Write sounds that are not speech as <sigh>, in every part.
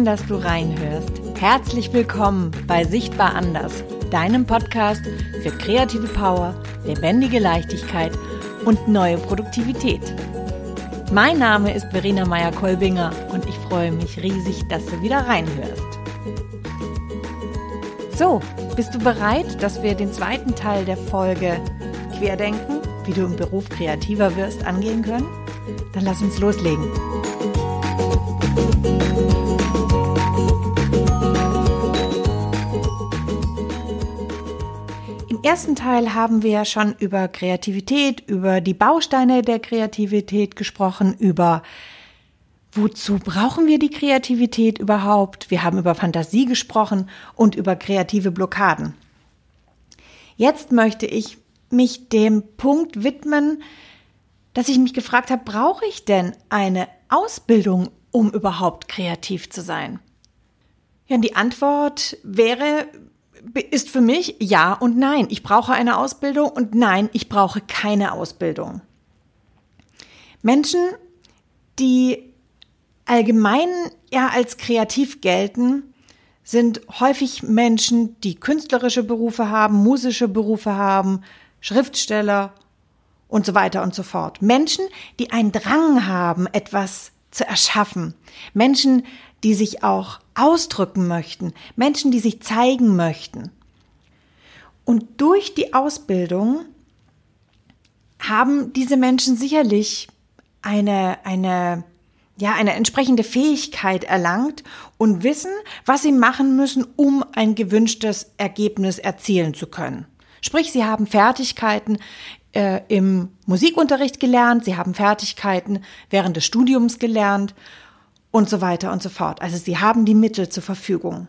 Schön, dass du reinhörst. Herzlich willkommen bei Sichtbar Anders, deinem Podcast für kreative Power, lebendige Leichtigkeit und neue Produktivität. Mein Name ist Verena Meyer-Kolbinger und ich freue mich riesig, dass du wieder reinhörst. So, bist du bereit, dass wir den zweiten Teil der Folge Querdenken, wie du im Beruf kreativer wirst, angehen können? Dann lass uns loslegen. Ersten Teil haben wir ja schon über Kreativität, über die Bausteine der Kreativität gesprochen, über wozu brauchen wir die Kreativität überhaupt? Wir haben über Fantasie gesprochen und über kreative Blockaden. Jetzt möchte ich mich dem Punkt widmen, dass ich mich gefragt habe, brauche ich denn eine Ausbildung, um überhaupt kreativ zu sein? Ja, die Antwort wäre, ist für mich ja und nein. Ich brauche eine Ausbildung und nein, ich brauche keine Ausbildung. Menschen, die allgemein ja als kreativ gelten, sind häufig Menschen, die künstlerische Berufe haben, musische Berufe haben, Schriftsteller und so weiter und so fort. Menschen, die einen Drang haben, etwas zu erschaffen. Menschen, die sich auch ausdrücken möchten. Menschen, die sich zeigen möchten. Und durch die Ausbildung haben diese Menschen sicherlich eine, eine, ja, eine entsprechende Fähigkeit erlangt und wissen, was sie machen müssen, um ein gewünschtes Ergebnis erzielen zu können. Sprich, sie haben Fertigkeiten äh, im Musikunterricht gelernt, sie haben Fertigkeiten während des Studiums gelernt und so weiter und so fort. Also sie haben die Mittel zur Verfügung.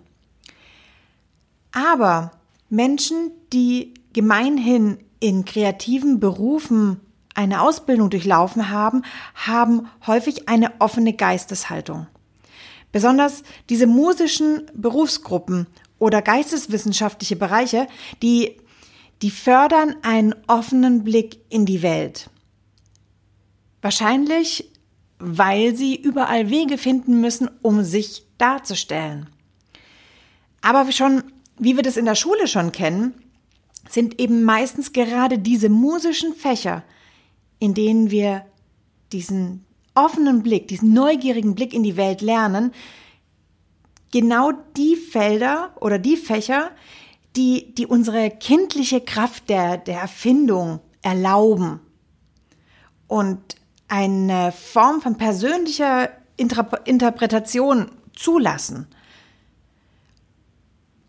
Aber Menschen, die gemeinhin in kreativen Berufen eine Ausbildung durchlaufen haben, haben häufig eine offene Geisteshaltung. Besonders diese musischen Berufsgruppen oder geisteswissenschaftliche Bereiche, die die fördern einen offenen Blick in die Welt. Wahrscheinlich, weil sie überall Wege finden müssen, um sich darzustellen. Aber schon, wie wir das in der Schule schon kennen, sind eben meistens gerade diese musischen Fächer, in denen wir diesen offenen Blick, diesen neugierigen Blick in die Welt lernen, genau die Felder oder die Fächer, die, die unsere kindliche Kraft der, der Erfindung erlauben und eine Form von persönlicher Interpretation zulassen.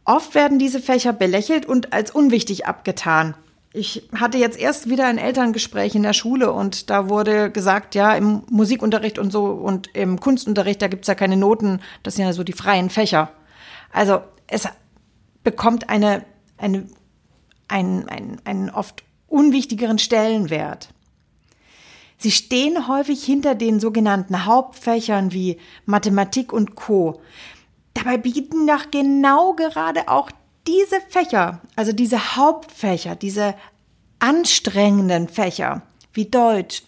Oft werden diese Fächer belächelt und als unwichtig abgetan. Ich hatte jetzt erst wieder ein Elterngespräch in der Schule und da wurde gesagt, ja, im Musikunterricht und so und im Kunstunterricht, da gibt's ja keine Noten, das sind ja so die freien Fächer. Also es bekommt eine, eine, einen, einen, einen oft unwichtigeren Stellenwert. Sie stehen häufig hinter den sogenannten Hauptfächern wie Mathematik und Co. Dabei bieten doch genau gerade auch diese Fächer, also diese Hauptfächer, diese anstrengenden Fächer wie Deutsch,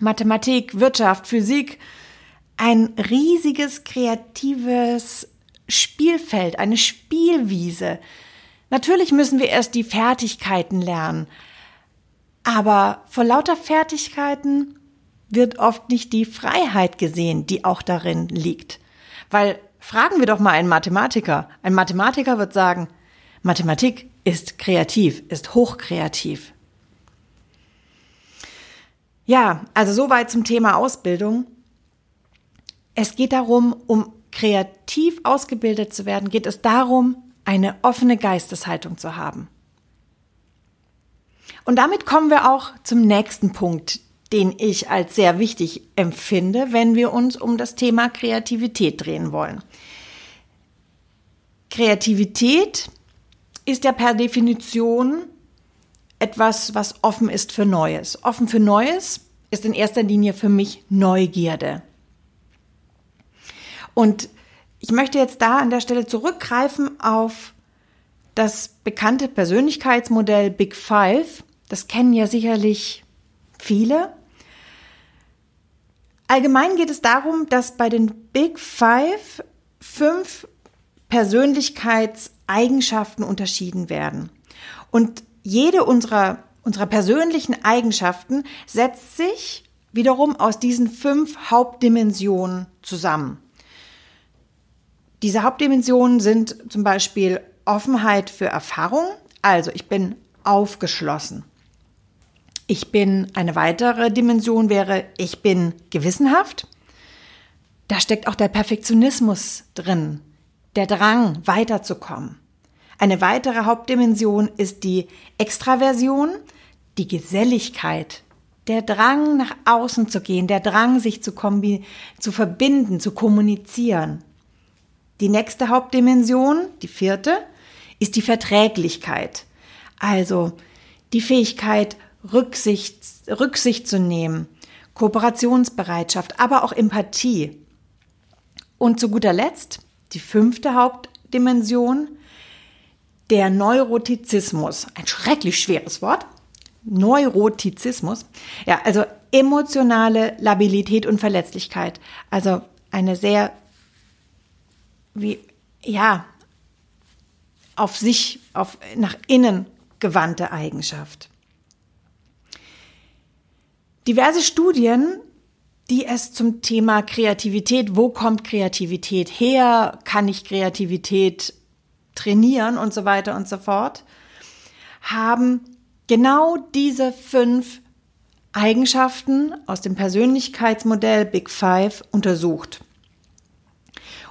Mathematik, Wirtschaft, Physik, ein riesiges kreatives Spielfeld, eine Spielwiese. Natürlich müssen wir erst die Fertigkeiten lernen. Aber vor lauter Fertigkeiten wird oft nicht die Freiheit gesehen, die auch darin liegt. Weil fragen wir doch mal einen Mathematiker. Ein Mathematiker wird sagen, Mathematik ist kreativ, ist hochkreativ. Ja, also soweit zum Thema Ausbildung. Es geht darum, um kreativ ausgebildet zu werden, geht es darum, eine offene Geisteshaltung zu haben. Und damit kommen wir auch zum nächsten Punkt, den ich als sehr wichtig empfinde, wenn wir uns um das Thema Kreativität drehen wollen. Kreativität ist ja per Definition etwas, was offen ist für Neues. Offen für Neues ist in erster Linie für mich Neugierde. Und ich möchte jetzt da an der Stelle zurückgreifen auf das bekannte Persönlichkeitsmodell Big Five. Das kennen ja sicherlich viele. Allgemein geht es darum, dass bei den Big Five fünf Persönlichkeitseigenschaften unterschieden werden. Und jede unserer, unserer persönlichen Eigenschaften setzt sich wiederum aus diesen fünf Hauptdimensionen zusammen. Diese Hauptdimensionen sind zum Beispiel Offenheit für Erfahrung, also ich bin aufgeschlossen. Ich bin, eine weitere Dimension wäre, ich bin gewissenhaft. Da steckt auch der Perfektionismus drin, der Drang weiterzukommen. Eine weitere Hauptdimension ist die Extraversion, die Geselligkeit, der Drang nach außen zu gehen, der Drang sich zu, kombi zu verbinden, zu kommunizieren. Die nächste Hauptdimension, die vierte, ist die Verträglichkeit. Also die Fähigkeit, Rücksicht, Rücksicht zu nehmen, Kooperationsbereitschaft, aber auch Empathie. Und zu guter Letzt die fünfte Hauptdimension, der Neurotizismus. Ein schrecklich schweres Wort. Neurotizismus. Ja, also emotionale Labilität und Verletzlichkeit. Also eine sehr, wie, ja, auf sich, auf, nach innen gewandte Eigenschaft. Diverse Studien, die es zum Thema Kreativität, wo kommt Kreativität her, kann ich Kreativität trainieren und so weiter und so fort, haben genau diese fünf Eigenschaften aus dem Persönlichkeitsmodell Big Five untersucht.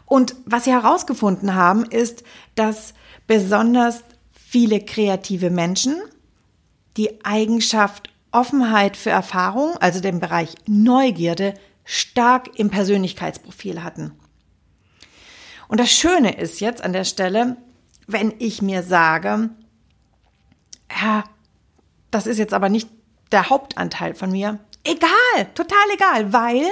Und was sie herausgefunden haben, ist, dass besonders viele kreative Menschen die Eigenschaft Offenheit für Erfahrung, also den Bereich Neugierde, stark im Persönlichkeitsprofil hatten. Und das Schöne ist jetzt an der Stelle, wenn ich mir sage, ja, das ist jetzt aber nicht der Hauptanteil von mir. Egal, total egal, weil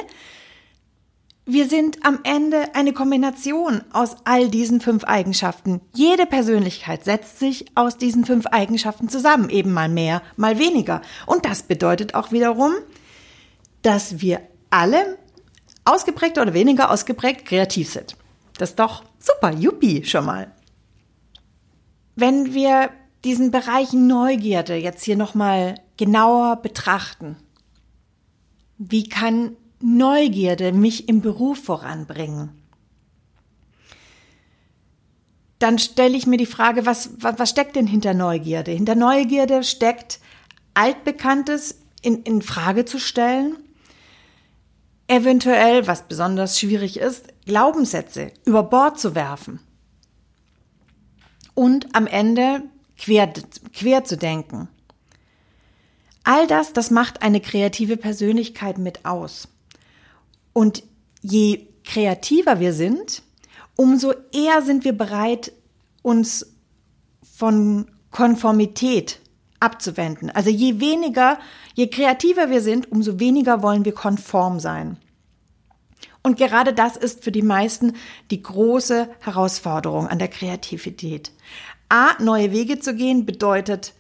wir sind am Ende eine Kombination aus all diesen fünf Eigenschaften. Jede Persönlichkeit setzt sich aus diesen fünf Eigenschaften zusammen, eben mal mehr, mal weniger. Und das bedeutet auch wiederum, dass wir alle ausgeprägt oder weniger ausgeprägt kreativ sind. Das ist doch super, yuppie schon mal. Wenn wir diesen Bereich Neugierde jetzt hier nochmal genauer betrachten, wie kann Neugierde mich im Beruf voranbringen? Dann stelle ich mir die Frage, was, was, was steckt denn hinter Neugierde? Hinter Neugierde steckt Altbekanntes in, in Frage zu stellen, eventuell, was besonders schwierig ist, Glaubenssätze über Bord zu werfen und am Ende quer, quer zu denken. All das, das macht eine kreative Persönlichkeit mit aus. Und je kreativer wir sind, umso eher sind wir bereit, uns von Konformität abzuwenden. Also je weniger, je kreativer wir sind, umso weniger wollen wir konform sein. Und gerade das ist für die meisten die große Herausforderung an der Kreativität. A, neue Wege zu gehen bedeutet,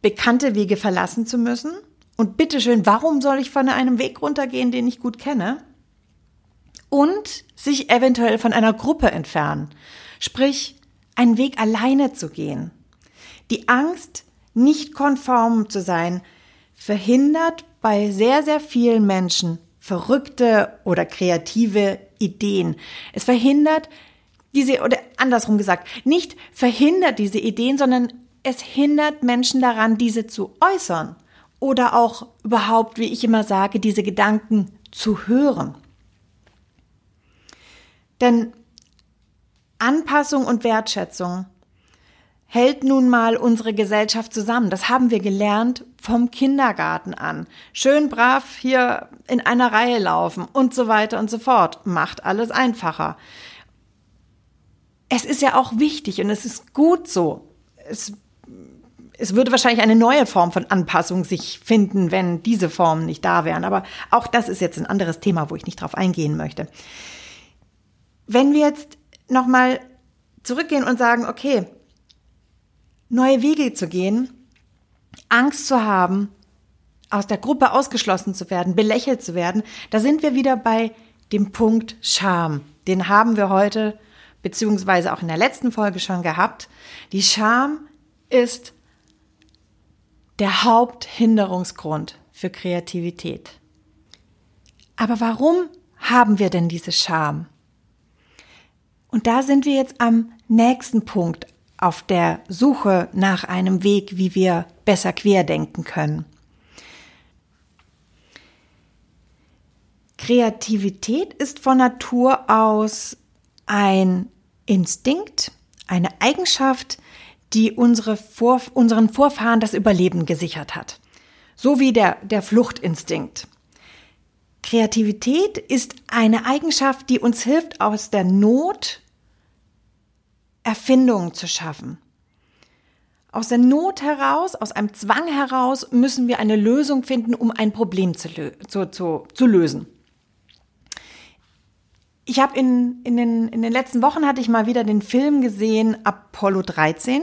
bekannte Wege verlassen zu müssen. Und bitteschön, warum soll ich von einem Weg runtergehen, den ich gut kenne? Und sich eventuell von einer Gruppe entfernen. Sprich, einen Weg alleine zu gehen. Die Angst, nicht konform zu sein, verhindert bei sehr, sehr vielen Menschen verrückte oder kreative Ideen. Es verhindert diese, oder andersrum gesagt, nicht verhindert diese Ideen, sondern es hindert Menschen daran, diese zu äußern oder auch überhaupt, wie ich immer sage, diese Gedanken zu hören. Denn Anpassung und Wertschätzung hält nun mal unsere Gesellschaft zusammen. Das haben wir gelernt vom Kindergarten an. Schön brav hier in einer Reihe laufen und so weiter und so fort. Macht alles einfacher. Es ist ja auch wichtig und es ist gut so. Es, es würde wahrscheinlich eine neue Form von Anpassung sich finden, wenn diese Formen nicht da wären. Aber auch das ist jetzt ein anderes Thema, wo ich nicht drauf eingehen möchte. Wenn wir jetzt nochmal zurückgehen und sagen, okay, neue Wege zu gehen, Angst zu haben, aus der Gruppe ausgeschlossen zu werden, belächelt zu werden, da sind wir wieder bei dem Punkt Scham. Den haben wir heute beziehungsweise auch in der letzten Folge schon gehabt. Die Scham ist der Haupthinderungsgrund für Kreativität. Aber warum haben wir denn diese Scham? Und da sind wir jetzt am nächsten Punkt auf der Suche nach einem Weg, wie wir besser querdenken können. Kreativität ist von Natur aus ein Instinkt, eine Eigenschaft, die unsere Vor unseren Vorfahren das Überleben gesichert hat. So wie der, der Fluchtinstinkt. Kreativität ist eine Eigenschaft, die uns hilft, aus der Not Erfindungen zu schaffen. Aus der Not heraus, aus einem Zwang heraus müssen wir eine Lösung finden, um ein Problem zu, zu, zu, zu lösen. Ich habe in, in, den, in den letzten Wochen hatte ich mal wieder den Film gesehen, Apollo 13.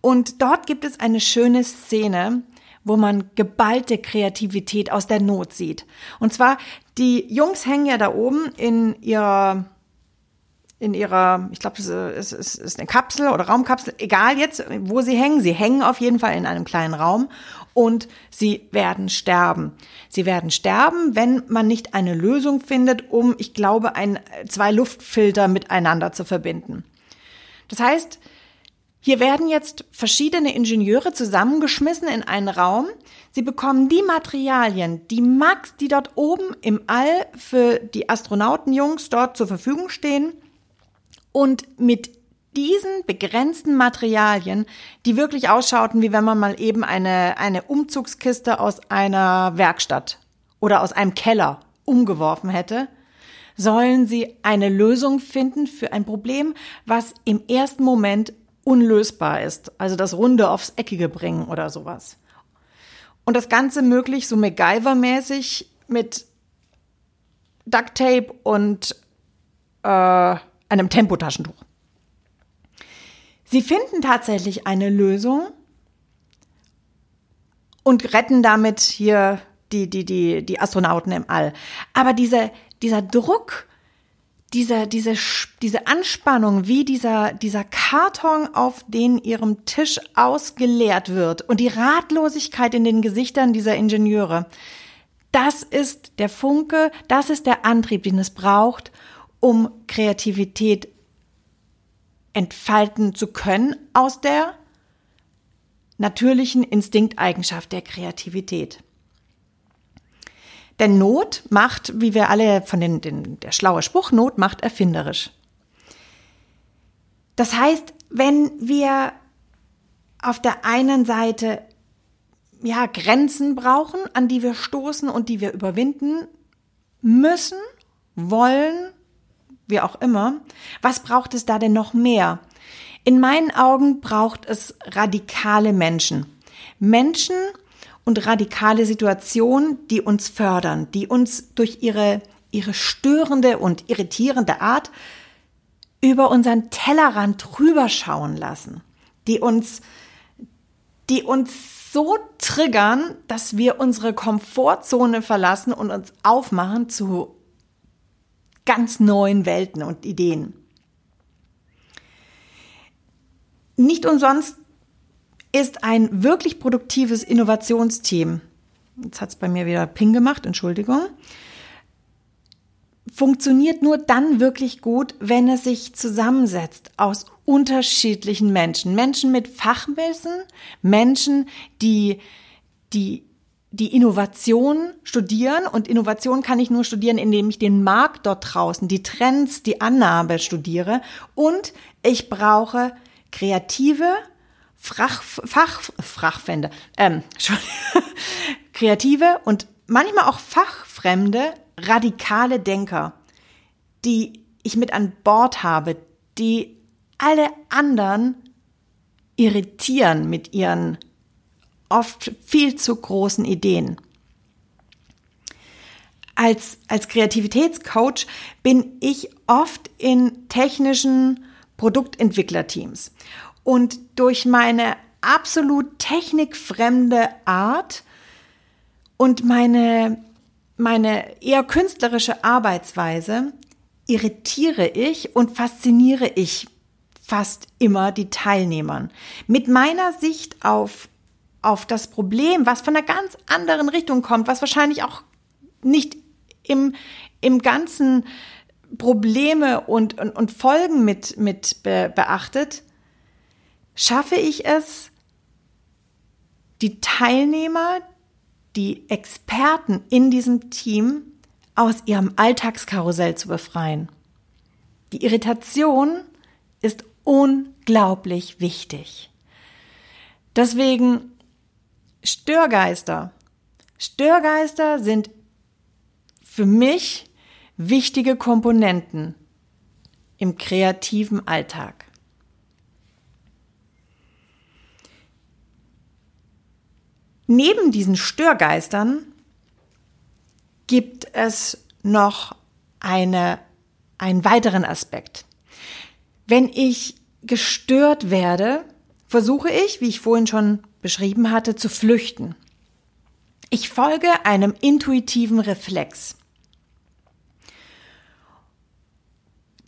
Und dort gibt es eine schöne Szene, wo man geballte Kreativität aus der Not sieht. Und zwar, die Jungs hängen ja da oben in ihrer in ihrer, ich glaube, es ist, ist eine Kapsel oder Raumkapsel, egal jetzt, wo sie hängen. Sie hängen auf jeden Fall in einem kleinen Raum und sie werden sterben. Sie werden sterben, wenn man nicht eine Lösung findet, um, ich glaube, ein, zwei Luftfilter miteinander zu verbinden. Das heißt, hier werden jetzt verschiedene Ingenieure zusammengeschmissen in einen Raum. Sie bekommen die Materialien, die Max, die dort oben im All für die Astronautenjungs dort zur Verfügung stehen, und mit diesen begrenzten Materialien, die wirklich ausschauten, wie wenn man mal eben eine, eine Umzugskiste aus einer Werkstatt oder aus einem Keller umgeworfen hätte, sollen sie eine Lösung finden für ein Problem, was im ersten Moment unlösbar ist. Also das Runde aufs Eckige bringen oder sowas. Und das Ganze möglich so MacGyver-mäßig mit Duct Tape und äh, einem Tempotaschentuch. Sie finden tatsächlich eine Lösung und retten damit hier die, die, die, die Astronauten im All. Aber diese, dieser Druck, diese, diese, diese Anspannung, wie dieser, dieser Karton auf den ihrem Tisch ausgeleert wird und die Ratlosigkeit in den Gesichtern dieser Ingenieure, das ist der Funke, das ist der Antrieb, den es braucht, um Kreativität entfalten zu können aus der natürlichen Instinkteigenschaft der Kreativität. Denn Not macht, wie wir alle von den, den der schlaue Spruch, Not macht erfinderisch. Das heißt, wenn wir auf der einen Seite ja Grenzen brauchen, an die wir stoßen und die wir überwinden müssen, wollen, wie auch immer. Was braucht es da denn noch mehr? In meinen Augen braucht es radikale Menschen. Menschen und radikale Situationen, die uns fördern, die uns durch ihre, ihre störende und irritierende Art über unseren Tellerrand rüberschauen lassen, die uns, die uns so triggern, dass wir unsere Komfortzone verlassen und uns aufmachen zu ganz neuen Welten und Ideen. Nicht umsonst ist ein wirklich produktives Innovationsteam, jetzt hat es bei mir wieder Ping gemacht, Entschuldigung, funktioniert nur dann wirklich gut, wenn es sich zusammensetzt aus unterschiedlichen Menschen. Menschen mit Fachwissen, Menschen, die, die die Innovation studieren. Und Innovation kann ich nur studieren, indem ich den Markt dort draußen, die Trends, die Annahme studiere. Und ich brauche kreative Fach, Fach, Fachfände, ähm, <laughs> kreative und manchmal auch fachfremde, radikale Denker, die ich mit an Bord habe, die alle anderen irritieren mit ihren oft viel zu großen Ideen. Als, als Kreativitätscoach bin ich oft in technischen Produktentwicklerteams. Und durch meine absolut technikfremde Art und meine, meine eher künstlerische Arbeitsweise irritiere ich und fasziniere ich fast immer die Teilnehmern. Mit meiner Sicht auf, auf das Problem, was von einer ganz anderen Richtung kommt, was wahrscheinlich auch nicht im, im ganzen Probleme und, und, und Folgen mit, mit be, beachtet, schaffe ich es, die Teilnehmer, die Experten in diesem Team aus ihrem Alltagskarussell zu befreien. Die Irritation ist unglaublich wichtig. Deswegen Störgeister. Störgeister sind für mich wichtige Komponenten im kreativen Alltag. Neben diesen Störgeistern gibt es noch eine, einen weiteren Aspekt. Wenn ich gestört werde, versuche ich, wie ich vorhin schon beschrieben hatte, zu flüchten. Ich folge einem intuitiven Reflex.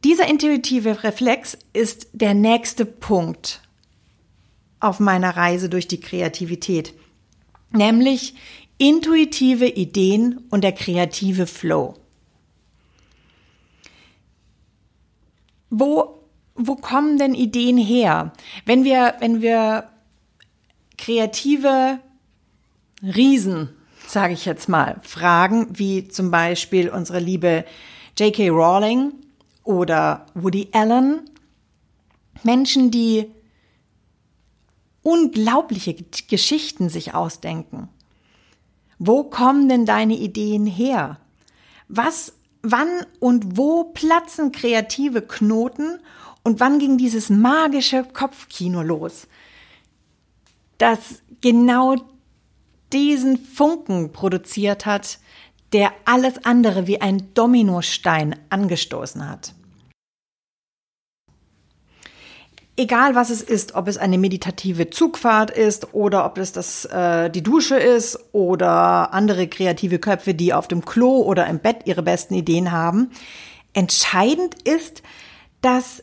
Dieser intuitive Reflex ist der nächste Punkt auf meiner Reise durch die Kreativität nämlich intuitive Ideen und der kreative Flow. Wo, wo kommen denn Ideen her? Wenn wir, wenn wir kreative Riesen, sage ich jetzt mal, fragen, wie zum Beispiel unsere liebe J.K. Rowling oder Woody Allen, Menschen, die unglaubliche Geschichten sich ausdenken. Wo kommen denn deine Ideen her? Was, wann und wo platzen kreative Knoten und wann ging dieses magische Kopfkino los? Das genau diesen Funken produziert hat, der alles andere wie ein Dominostein angestoßen hat. Egal was es ist, ob es eine meditative Zugfahrt ist oder ob es das, äh, die Dusche ist oder andere kreative Köpfe, die auf dem Klo oder im Bett ihre besten Ideen haben. Entscheidend ist, dass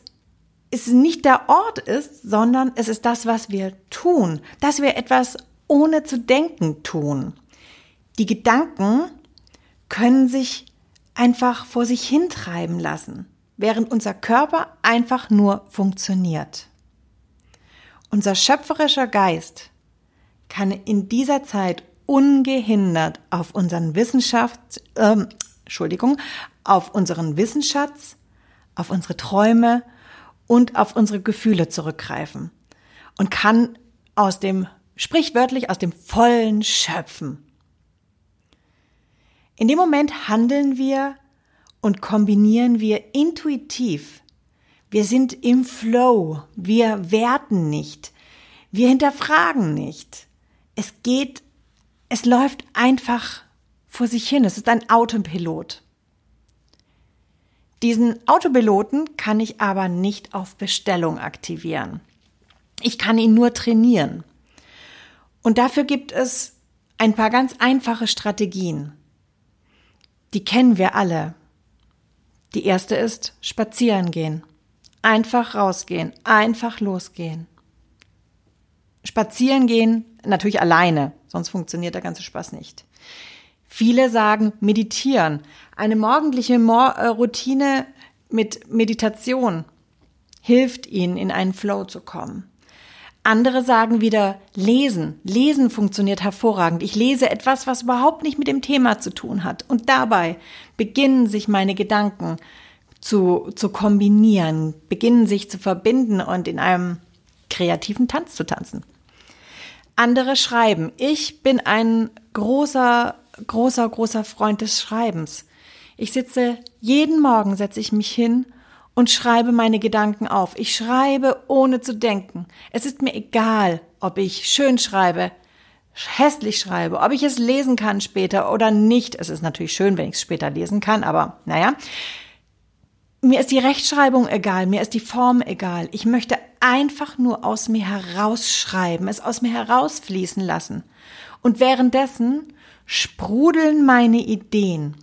es nicht der Ort ist, sondern es ist das, was wir tun, dass wir etwas ohne zu denken tun. Die Gedanken können sich einfach vor sich hintreiben lassen während unser Körper einfach nur funktioniert. Unser schöpferischer Geist kann in dieser Zeit ungehindert auf unseren Wissenschaft, äh, Entschuldigung, auf unseren Wissensschatz, auf unsere Träume und auf unsere Gefühle zurückgreifen und kann aus dem, sprichwörtlich aus dem Vollen schöpfen. In dem Moment handeln wir und kombinieren wir intuitiv. Wir sind im Flow. Wir werten nicht. Wir hinterfragen nicht. Es geht, es läuft einfach vor sich hin. Es ist ein Autopilot. Diesen Autopiloten kann ich aber nicht auf Bestellung aktivieren. Ich kann ihn nur trainieren. Und dafür gibt es ein paar ganz einfache Strategien. Die kennen wir alle. Die erste ist spazieren gehen. Einfach rausgehen, einfach losgehen. Spazieren gehen, natürlich alleine, sonst funktioniert der ganze Spaß nicht. Viele sagen meditieren. Eine morgendliche Mor äh, Routine mit Meditation hilft ihnen, in einen Flow zu kommen. Andere sagen wieder lesen. Lesen funktioniert hervorragend. Ich lese etwas, was überhaupt nicht mit dem Thema zu tun hat. Und dabei beginnen sich meine Gedanken zu, zu kombinieren, beginnen sich zu verbinden und in einem kreativen Tanz zu tanzen. Andere schreiben. Ich bin ein großer, großer, großer Freund des Schreibens. Ich sitze, jeden Morgen setze ich mich hin und schreibe meine Gedanken auf. Ich schreibe ohne zu denken. Es ist mir egal, ob ich schön schreibe, hässlich schreibe, ob ich es lesen kann später oder nicht. Es ist natürlich schön, wenn ich es später lesen kann, aber naja. Mir ist die Rechtschreibung egal, mir ist die Form egal. Ich möchte einfach nur aus mir herausschreiben, es aus mir herausfließen lassen. Und währenddessen sprudeln meine Ideen.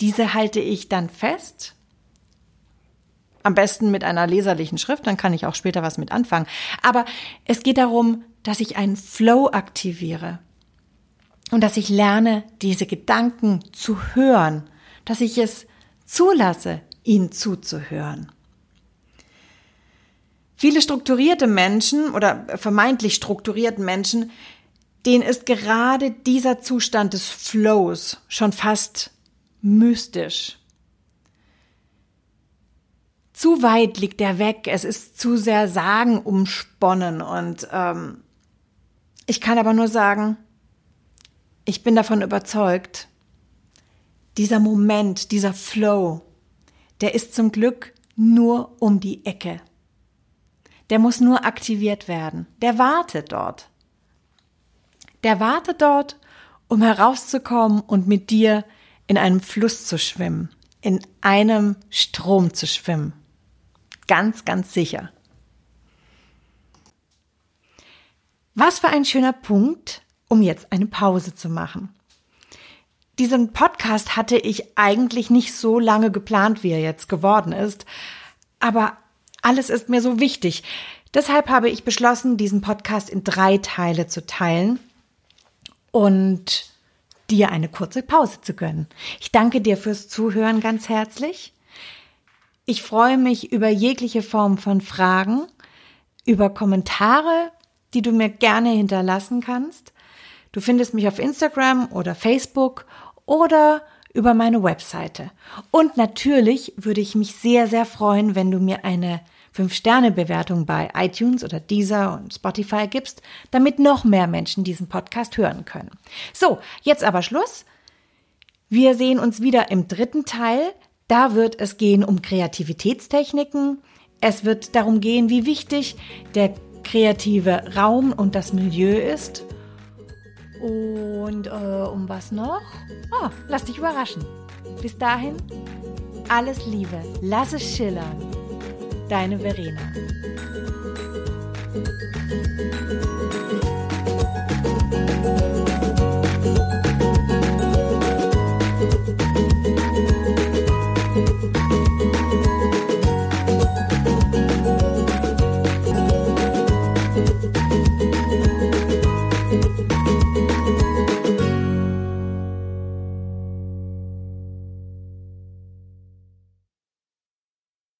Diese halte ich dann fest. Am besten mit einer leserlichen Schrift, dann kann ich auch später was mit anfangen. Aber es geht darum, dass ich einen Flow aktiviere und dass ich lerne, diese Gedanken zu hören, dass ich es zulasse, ihnen zuzuhören. Viele strukturierte Menschen oder vermeintlich strukturierten Menschen, denen ist gerade dieser Zustand des Flows schon fast mystisch. Zu weit liegt er weg, es ist zu sehr Sagen umsponnen und ähm, ich kann aber nur sagen, ich bin davon überzeugt, dieser Moment, dieser Flow, der ist zum Glück nur um die Ecke. Der muss nur aktiviert werden. Der wartet dort. Der wartet dort, um herauszukommen und mit dir in einem Fluss zu schwimmen, in einem Strom zu schwimmen. Ganz, ganz sicher. Was für ein schöner Punkt, um jetzt eine Pause zu machen. Diesen Podcast hatte ich eigentlich nicht so lange geplant, wie er jetzt geworden ist. Aber alles ist mir so wichtig. Deshalb habe ich beschlossen, diesen Podcast in drei Teile zu teilen und dir eine kurze Pause zu gönnen. Ich danke dir fürs Zuhören ganz herzlich. Ich freue mich über jegliche Form von Fragen, über Kommentare, die du mir gerne hinterlassen kannst. Du findest mich auf Instagram oder Facebook oder über meine Webseite. Und natürlich würde ich mich sehr, sehr freuen, wenn du mir eine 5-Sterne-Bewertung bei iTunes oder Deezer und Spotify gibst, damit noch mehr Menschen diesen Podcast hören können. So, jetzt aber Schluss. Wir sehen uns wieder im dritten Teil. Da wird es gehen um Kreativitätstechniken. Es wird darum gehen, wie wichtig der kreative Raum und das Milieu ist. Und äh, um was noch? Oh, lass dich überraschen. Bis dahin, alles Liebe, lass es schillern. Deine Verena.